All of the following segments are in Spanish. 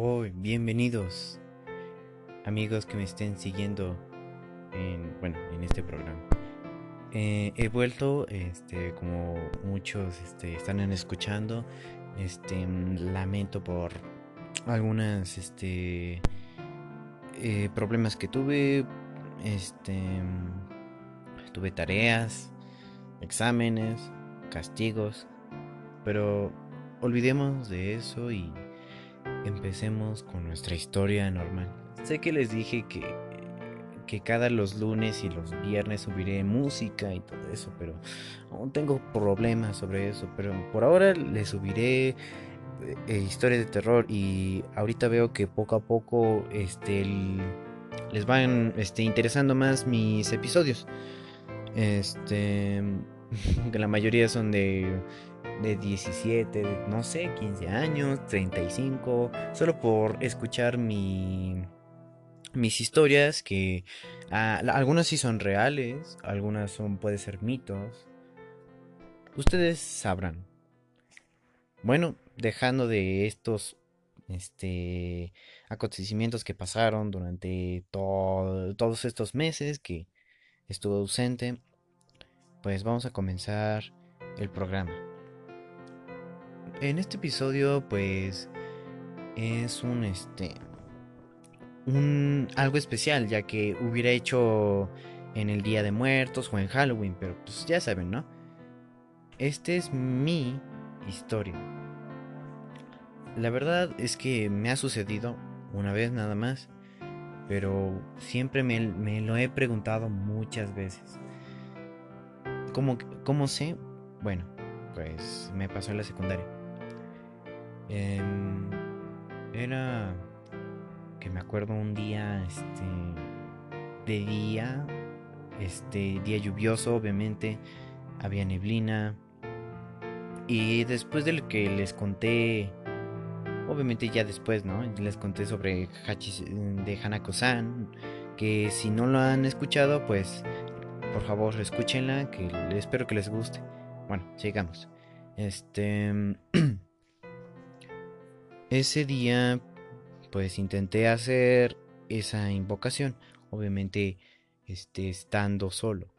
Oh, bienvenidos, amigos que me estén siguiendo en, bueno, en este programa. Eh, he vuelto, este, como muchos este, están escuchando, este, lamento por algunas, este, eh, problemas que tuve, este, tuve tareas, exámenes, castigos, pero olvidemos de eso y empecemos con nuestra historia normal. Sé que les dije que, que cada los lunes y los viernes subiré música y todo eso, pero aún tengo problemas sobre eso. Pero por ahora les subiré eh, historias de terror y ahorita veo que poco a poco este, les van este, interesando más mis episodios. Este, que la mayoría son de de 17, no sé, 15 años, 35, solo por escuchar mi, mis historias que ah, algunas sí son reales, algunas son puede ser mitos. Ustedes sabrán. Bueno, dejando de estos este acontecimientos que pasaron durante todos estos meses que estuve ausente, pues vamos a comenzar el programa en este episodio pues es un este un algo especial ya que hubiera hecho en el Día de Muertos o en Halloween, pero pues ya saben, ¿no? Este es mi historia. La verdad es que me ha sucedido una vez nada más, pero siempre me, me lo he preguntado muchas veces. ¿Cómo, ¿Cómo sé? Bueno, pues me pasó en la secundaria. Em, era que me acuerdo un día, este, de día, este, día lluvioso, obviamente, había neblina. Y después de lo que les conté, obviamente ya después, ¿no? Les conté sobre Hachis de Hanako-san, que si no lo han escuchado, pues por favor escúchenla, que espero que les guste. Bueno, sigamos. Este Ese día pues intenté hacer esa invocación, obviamente este, estando solo.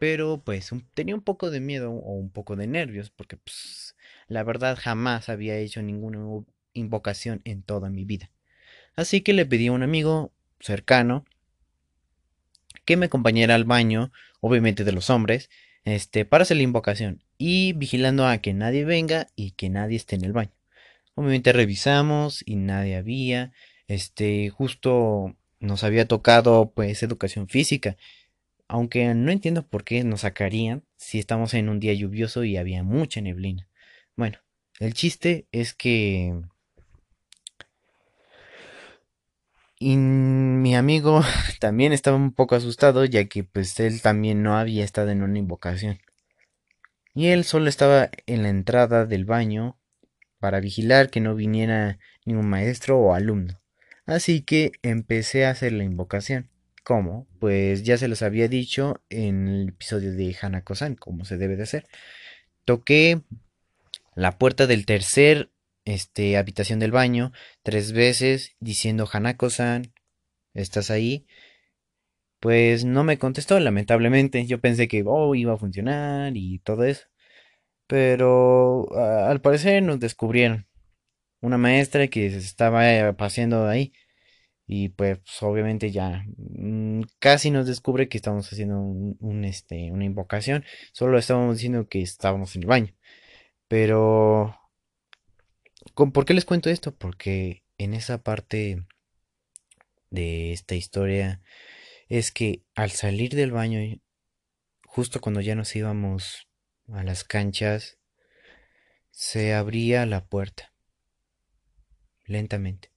Pero pues tenía un poco de miedo o un poco de nervios porque pues la verdad jamás había hecho ninguna invocación en toda mi vida. Así que le pedí a un amigo cercano que me acompañara al baño, obviamente de los hombres, este, para hacer la invocación y vigilando a que nadie venga y que nadie esté en el baño. Obviamente revisamos y nadie había. Este, justo nos había tocado pues educación física. Aunque no entiendo por qué nos sacarían si estamos en un día lluvioso y había mucha neblina. Bueno, el chiste es que y mi amigo también estaba un poco asustado ya que pues él también no había estado en una invocación. Y él solo estaba en la entrada del baño para vigilar que no viniera ningún maestro o alumno. Así que empecé a hacer la invocación. ¿Cómo? Pues ya se los había dicho en el episodio de Hanako-san, como se debe de hacer. Toqué la puerta del tercer este, habitación del baño tres veces diciendo Hanako-san, ¿estás ahí? Pues no me contestó, lamentablemente. Yo pensé que oh, iba a funcionar y todo eso. Pero al parecer nos descubrieron. Una maestra que estaba paseando ahí. Y pues obviamente ya mm, casi nos descubre que estamos haciendo un, este, una invocación. Solo estábamos diciendo que estábamos en el baño. Pero... ¿Por qué les cuento esto? Porque en esa parte de esta historia es que al salir del baño, justo cuando ya nos íbamos a las canchas, se abría la puerta, lentamente.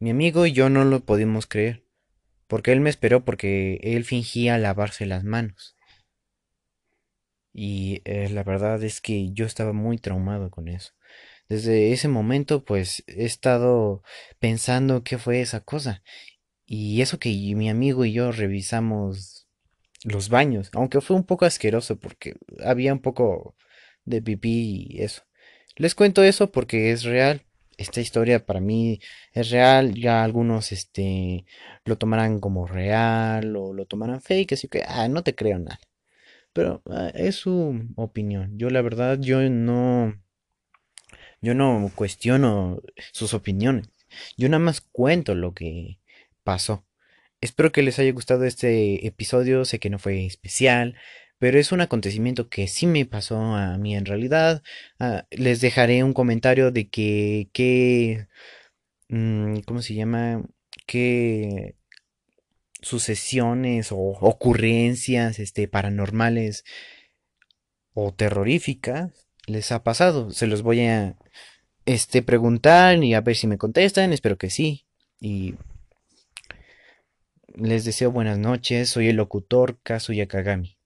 Mi amigo y yo no lo pudimos creer, porque él me esperó porque él fingía lavarse las manos. Y eh, la verdad es que yo estaba muy traumado con eso. Desde ese momento pues he estado pensando qué fue esa cosa. Y eso que mi amigo y yo revisamos los baños, aunque fue un poco asqueroso porque había un poco de pipí y eso. Les cuento eso porque es real. esta historia para mí es real, ya algunos este lo tomarán como real o lo tomarán fake, así que ah, no te creo nada. Pero ah, es su opinión. Yo la verdad yo no yo no cuestiono sus opiniones. Yo nada más cuento lo que pasó. Espero que les haya gustado este episodio, sé que no fue especial, pero es un acontecimiento que sí me pasó a mí en realidad. Ah, les dejaré un comentario de que, mm, ¿cómo se llama? ¿Qué sucesiones o ocurrencias este, paranormales o terroríficas les ha pasado? Se los voy a este, preguntar y a ver si me contestan, espero que sí. Y les deseo buenas noches, soy el locutor Kazuya Kagami.